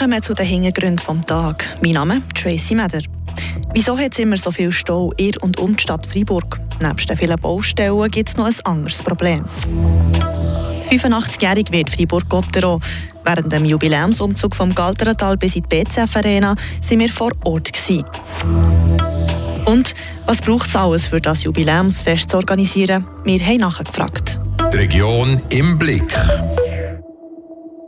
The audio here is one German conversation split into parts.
kommen zu den Hintergründen des Tages. Mein Name ist Tracy Meder. Wieso hat es immer so viel Stau in und um die Stadt Freiburg? Neben den vielen Baustellen gibt es noch ein anderes Problem. 85-jährig wird Fribourg-Gottero. Während dem Jubiläumsumzug vom Galterental bis in die BCF Arena sind wir vor Ort. Gewesen. Und was braucht es alles, für das Jubiläumsfest zu organisieren? Wir haben nachgefragt. Die Region im Blick.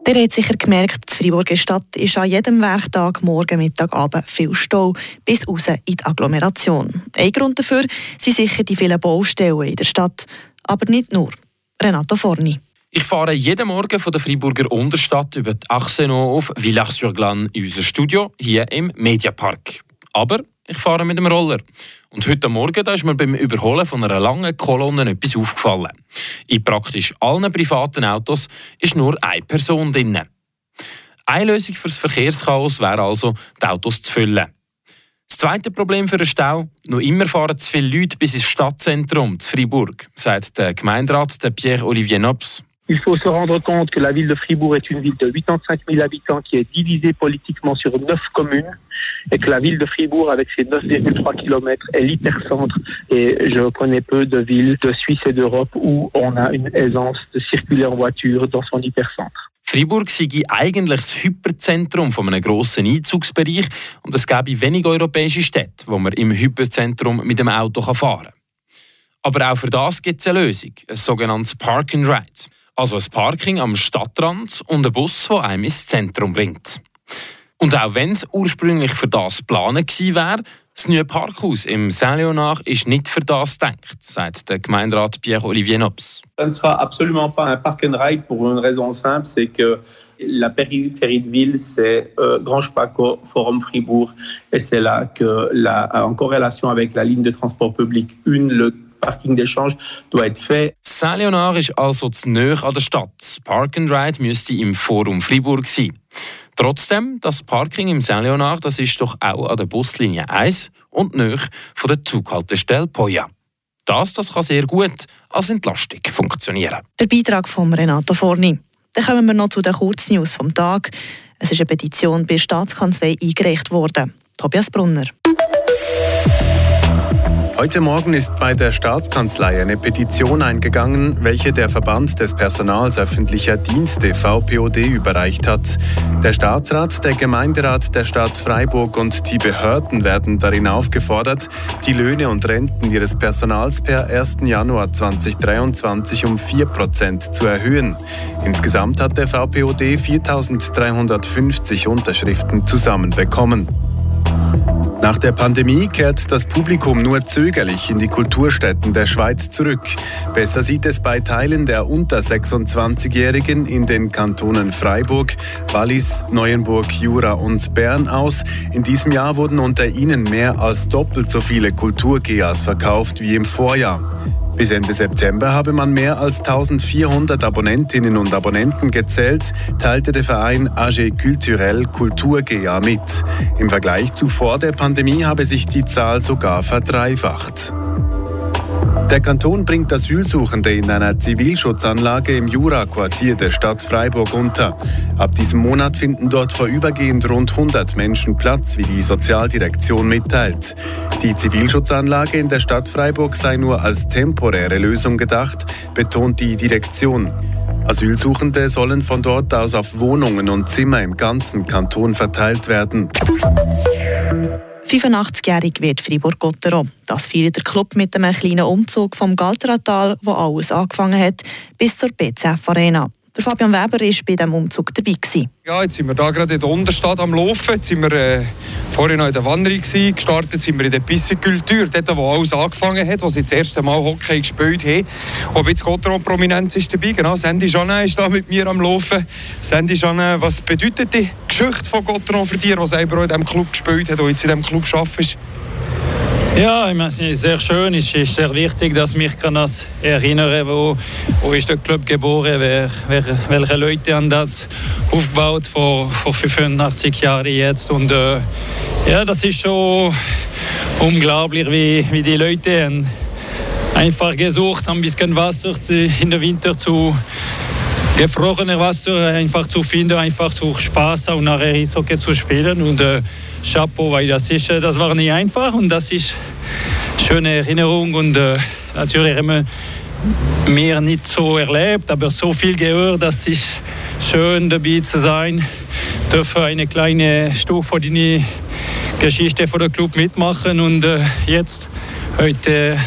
Ihr habt sicher gemerkt, die Freiburger Stadt ist an jedem Werktag, morgen, Mittag, Abend viel Stau, bis raus in die Agglomeration. Ein Grund dafür sind sicher die vielen Baustellen in der Stadt. Aber nicht nur. Renato Forni. Ich fahre jeden Morgen von der Freiburger Unterstadt über die Achse auf Villars-sur-Glane in unser Studio hier im Mediapark. Aber ich fahre mit dem Roller. Und heute Morgen da ist mir beim Überholen von einer langen Kolonne etwas aufgefallen. In praktisch allen privaten Autos ist nur eine Person drin. Eine Lösung für das Verkehrschaos wäre also, die Autos zu füllen. Das zweite Problem für den Stau, noch immer fahren zu viele Leute bis ins Stadtzentrum, zu Fribourg, sagt der Gemeinderat Pierre-Olivier Nobs. Il faut se rendre compte que la ville de Fribourg est une ville de 85 000 habitants qui est divisée politiquement sur neuf communes et que la ville de Fribourg, avec ses 9,3 km, est l'hypercentre. Et je connais peu de villes de Suisse et d'Europe où on a une aisance de circuler en voiture dans son hypercentre. Fribourg sei eigentlich das Hyperzentrum von einem grossen Einzugsbereich und es gäbe wenig europäische Städte, wo man im Hyperzentrum mit dem Auto fahren kann. Aber auch für das gibt es eine Lösung, ein sogenanntes Park and Ride. Also ein Parking am Stadtrand und ein Bus, der einem ins Zentrum bringt. Und auch wenn es ursprünglich für das geplant wäre, das neue Parkhaus im Saint-Léonard ist nicht für das gedacht, sagt der Gemeinderat Pierre-Olivier Nobs. Ça ne sera absolument pas un park and ride pour une raison simple, c'est que la périphérie de ville, c'est euh, Grand Spaco, Forum Fribourg, et c'est là que, la, en corrélation avec la ligne de transport public 1, le Parking d'échange doit être fait. Saint-Léonard ist also zu nahe an der Stadt. Das Park and Ride müsste im Forum Fribourg sein. Trotzdem, das Parking im Saint-Léonard, das ist doch auch an der Buslinie 1 und näher von der Zughaltestelle Poja. Das, das kann sehr gut als Entlastung funktionieren. Der Beitrag von Renato Forni. Dann kommen wir noch zu den Kurznews vom Tag. Es ist eine Petition bei der Staatskanzlei eingereicht worden. Tobias Brunner. Heute Morgen ist bei der Staatskanzlei eine Petition eingegangen, welche der Verband des Personals öffentlicher Dienste VPOD überreicht hat. Der Staatsrat, der Gemeinderat der Stadt Freiburg und die Behörden werden darin aufgefordert, die Löhne und Renten ihres Personals per 1. Januar 2023 um 4 Prozent zu erhöhen. Insgesamt hat der VPOD 4350 Unterschriften zusammenbekommen. Nach der Pandemie kehrt das Publikum nur zögerlich in die Kulturstätten der Schweiz zurück. Besser sieht es bei Teilen der unter 26-Jährigen in den Kantonen Freiburg, Wallis, Neuenburg, Jura und Bern aus. In diesem Jahr wurden unter ihnen mehr als doppelt so viele Kulturgeas verkauft wie im Vorjahr. Bis Ende September habe man mehr als 1400 Abonnentinnen und Abonnenten gezählt, teilte der Verein AG Culturel Kultur GA mit. Im Vergleich zu vor der Pandemie habe sich die Zahl sogar verdreifacht. Der Kanton bringt Asylsuchende in einer Zivilschutzanlage im Jura-Quartier der Stadt Freiburg unter. Ab diesem Monat finden dort vorübergehend rund 100 Menschen Platz, wie die Sozialdirektion mitteilt. Die Zivilschutzanlage in der Stadt Freiburg sei nur als temporäre Lösung gedacht, betont die Direktion. Asylsuchende sollen von dort aus auf Wohnungen und Zimmer im ganzen Kanton verteilt werden. 85-jährig wird Fribourg-Gottero. Das feiert der Club mit einem kleinen Umzug vom Galteratal, wo alles angefangen hat, bis zur BCF Arena. Der Fabian Weber war bei diesem Umzug dabei. Gewesen. Ja, jetzt sind wir da gerade in der Unterstadt am Laufen. Jetzt sind wir äh, vorhin noch in der Wanderung gewesen. Gestartet sind wir in der Pissekultur, dort wo alles angefangen hat, wo sie das erste Mal Hockey gespielt haben. Ob jetzt Gotteron Prominenz ist dabei, genau. Sandy Janin ist da mit mir am Laufen. Sandy Janin, was bedeutet die Geschichte von Gotteron für dich, die selber in diesem Club gespielt hat und jetzt in diesem Club arbeitest? Ja, ich meine, es ist sehr schön. Es ist sehr wichtig, dass mich kann das erinnern wo, wo ist der Club geboren, wer, wer, welche Leute haben das aufgebaut vor, vor 85 Jahren jetzt. Und äh, ja, das ist schon unglaublich, wie, wie die Leute haben einfach gesucht, haben ein bisschen Wasser in der Winter zu gefrorene Wasser einfach zu finden, einfach zu Spaß und nachher Eishockey zu spielen. Und äh, Chapeau, weil das, ist, äh, das war nicht einfach und das ist eine schöne Erinnerung. Und äh, natürlich haben wir mehr nicht so erlebt, aber so viel gehört, dass ist schön dabei zu sein. Dürfen eine kleine Stufe die Geschichte von der Club mitmachen und äh, jetzt heute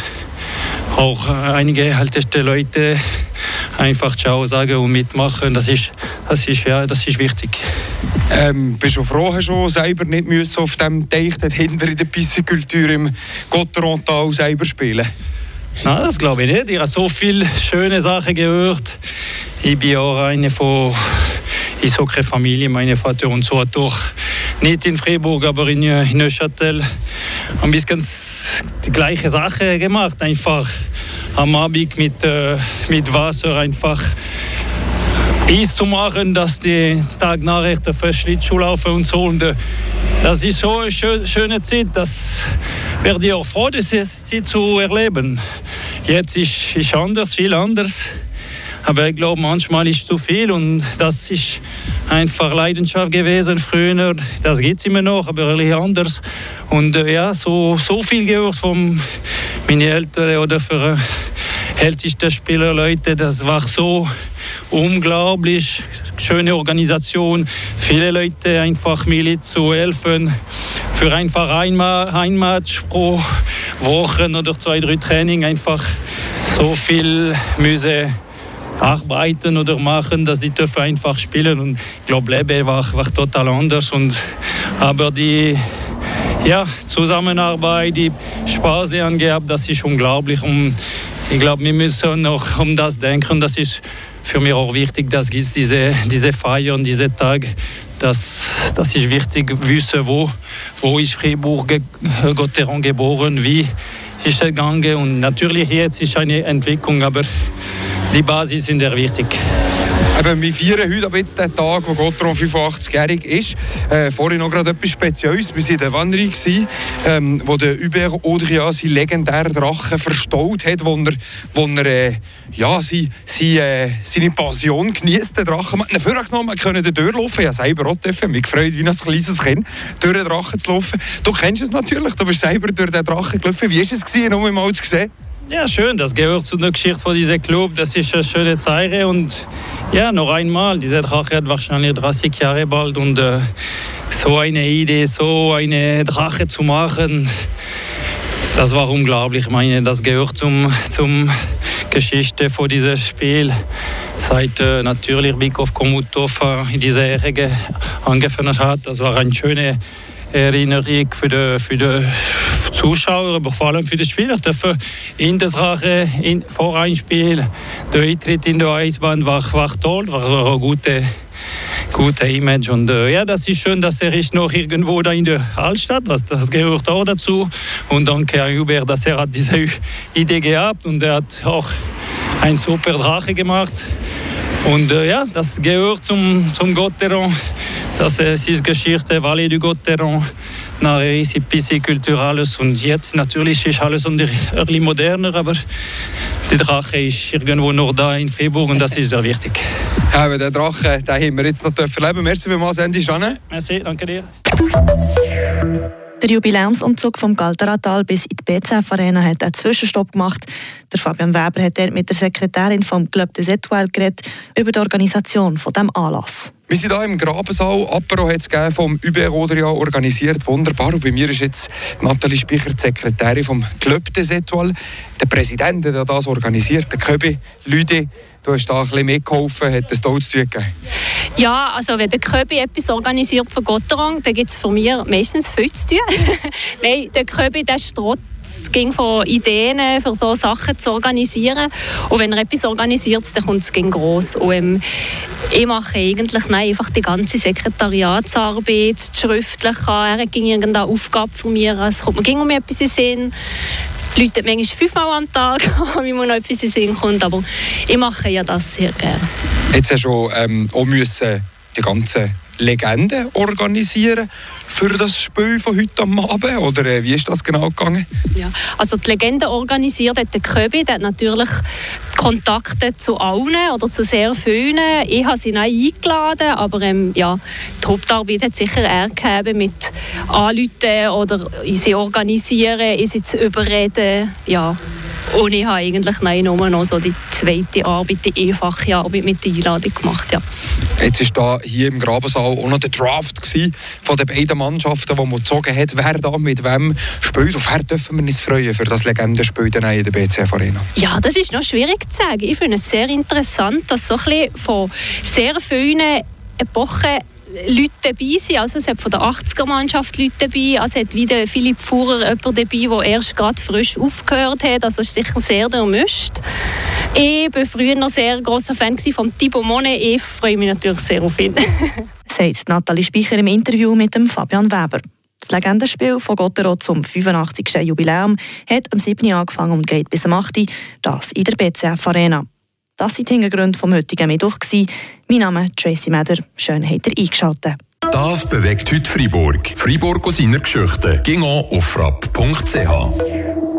auch einige älteste Leute einfach Ciao sagen und mitmachen. Das ist, das ist, ja, das ist wichtig. Ähm, bist du froh, hast du selber nicht müssen auf dem Teich hinter in der Piscicultur im Gotterontal selber spielen? Nein, das glaube ich nicht. Ich habe so viele schöne Sachen gehört. Ich bin auch eine von Eishockey-Familie. Mein Vater und so hat doch nicht in Freiburg, aber in, in Neuchâtel ein bisschen die gleiche Sache gemacht. Einfach am Abend mit, äh, mit Wasser einfach Eis zu machen, dass die Tag nachher der Schlittschuh laufen und so. Und, äh, das ist so eine schöne Zeit, das werde ich auch froh, das sie zu erleben. Jetzt ist es anders, viel anders. Aber ich glaube, manchmal ist es zu viel und das ist einfach Leidenschaft gewesen früher. Das geht immer noch, aber ehrlich anders. Und äh, ja, so, so viel gehört von meinen Eltern oder für äh, älteste Spieler, das war so unglaublich. Schöne Organisation, viele Leute einfach mir zu helfen. Für einfach ein, ein Match pro Woche oder zwei, drei Training einfach so viel müsse arbeiten oder machen, dass die dürfen einfach spielen. Und ich glaube Leben war, war total anders und aber die ja, Zusammenarbeit, die Spaß, die angehabt, das ist unglaublich. Und ich glaube, wir müssen noch um das denken. Das ist für mich auch wichtig, dass es diese, diese Feiern, diese Tage, das, das ist wichtig, wissen, wo, wo ist Fribourg, Gotteron geboren, wie ist er gegangen. Und natürlich jetzt ist eine Entwicklung, aber die Basis sind sehr wichtig. Eben, wir feiern heute aber jetzt den Tag, wo Gottron 85-jährig ist. Äh, vorhin noch gerade etwas Spezielles. Wir waren in der Wanderung, ähm, wo der Hubert Audrian seinen legendären Drachen verstaut hat, wo er, wo er äh, ja, sie, sie, äh, seine Passion genießt, den Drachen. Man hat ihn vorgenommen, man konnte durchlaufen. Ich habe selber auch dürfen. mich gefreut, wie ein kleines Kind, durch den Drachen zu laufen. Du kennst es natürlich, du bist selber durch den Drachen gelaufen. Wie war es, gewesen, um mal zu sehen? Ja, schön. Das gehört zu der Geschichte von diesem Club. Das ist eine schöne Zeit. Und ja, noch einmal, dieser Drache hat wahrscheinlich 30 Jahre bald. Und äh, so eine Idee, so eine Drache zu machen, das war unglaublich. Ich meine, das gehört zum, zum Geschichte von diesem Spiel. Seit äh, natürlich Bikov Komutov in dieser Ära angefangen hat. Das war eine schöne Erinnerung für die, für die Zuschauer, aber vor allem für die Spieler. Dürfen in das Rache, in, vor einem Spiel, der Eintritt in die Eisbahn war, war toll, war eine gute gute Image und äh, ja, das ist schön, dass er ist noch irgendwo da in der Altstadt, was das gehört auch dazu und danke an Hubert, dass er hat diese Idee gehabt und er hat auch ein super Drache gemacht und äh, ja, das gehört zum, zum Gotteron das ist Geschichte, Vallée du Gotteron, nachher ist Piscicultur alles und jetzt natürlich ist alles ein bisschen moderner, aber der Drache ist irgendwo noch da in Freiburg und das ist sehr wichtig. Ja, aber den Drache, den haben wir jetzt noch erleben Merci vielmals, Andy Schanne. Merci, danke dir. Der Jubiläumsumzug vom Galteratal bis in die BCF Arena hat einen Zwischenstopp gemacht. Der Fabian Weber hat dort mit der Sekretärin vom Club des Etoiles geredet über die Organisation von dem Anlass. Wir sind hier im Grabensaal. Apero hat es vom Uber Rodria organisiert. Wunderbar. Und bei mir ist jetzt Nathalie Spicher, die Sekretärin vom Club des Etoiles. Der Präsident, der das organisiert, der Köbi Lüde. Du hast da ein bisschen mitgeholfen, hat es dort zu tun? Ja, also wenn der Köbi etwas organisiert für Gotterang, dann gibt es von mir meistens viel zu tun. Nein, der Köbi, der strotzt es ging von Ideen für so Sachen zu organisieren. Und wenn er etwas organisiert, dann kommt es groß. Und ähm, ich mache eigentlich nein, einfach die ganze Sekretariatsarbeit, das Schriftliche. Er hat irgendeine Aufgabe von mir. Es kommt mir um etwas in Sinn. Leute manchmal fünfmal am Tag, wie mir noch etwas in Sinn kommt. Aber ich mache ja das sehr gerne. Jetzt hast du ähm, auch müssen die ganzen Legenden organisieren für das Spiel von heute am Abend? Oder äh, wie ist das genau gegangen? Ja, also die Legende organisiert hat der Köbi, der hat natürlich Kontakte zu allen oder zu sehr vielen. Ich habe sie nicht eingeladen, aber ähm, ja, die Hauptarbeit hat sicher er gegeben mit Anrufen oder sie organisieren, sie zu überreden. Ja. Und ich habe eigentlich nein, nur noch so die zweite Arbeit, die einfache Arbeit mit der Einladung gemacht. Ja. Jetzt war da hier im Grabensaal auch noch der Draft von den beiden Mannschaften, wo man gezogen hat, wer da mit wem spielt. Auf wer dürfen wir uns freuen für das Legendenspiel in der BCF Arena? Ja, das ist noch schwierig zu sagen. Ich finde es sehr interessant, dass so ein bisschen von sehr vielen Epochen Leute dabei sind. Also es hat von der 80er-Mannschaft Leute dabei, also hat wieder Philipp Fuhrer jemand dabei, der erst gerade frisch aufgehört hat. Also es ist sicher sehr durchmischt. Ich war früher noch sehr großer Fan von Thibaut Monet. Ich freue mich natürlich sehr auf ihn. Sagt Nathalie Speicher im Interview mit dem Fabian Weber. Das Legendenspiel von Gotterow zum 85. Jubiläum hat am 7. angefangen und geht bis am 8. Das in der BCF Arena. Das waren die Hintergründe vom heutigen Mittwoch. Mein Name ist Tracy Meder. Schön, habt ihr eingeschaltet. Das bewegt heute Freiburg. Freiburg aus seiner Geschichte. Ging auf frapp.ch.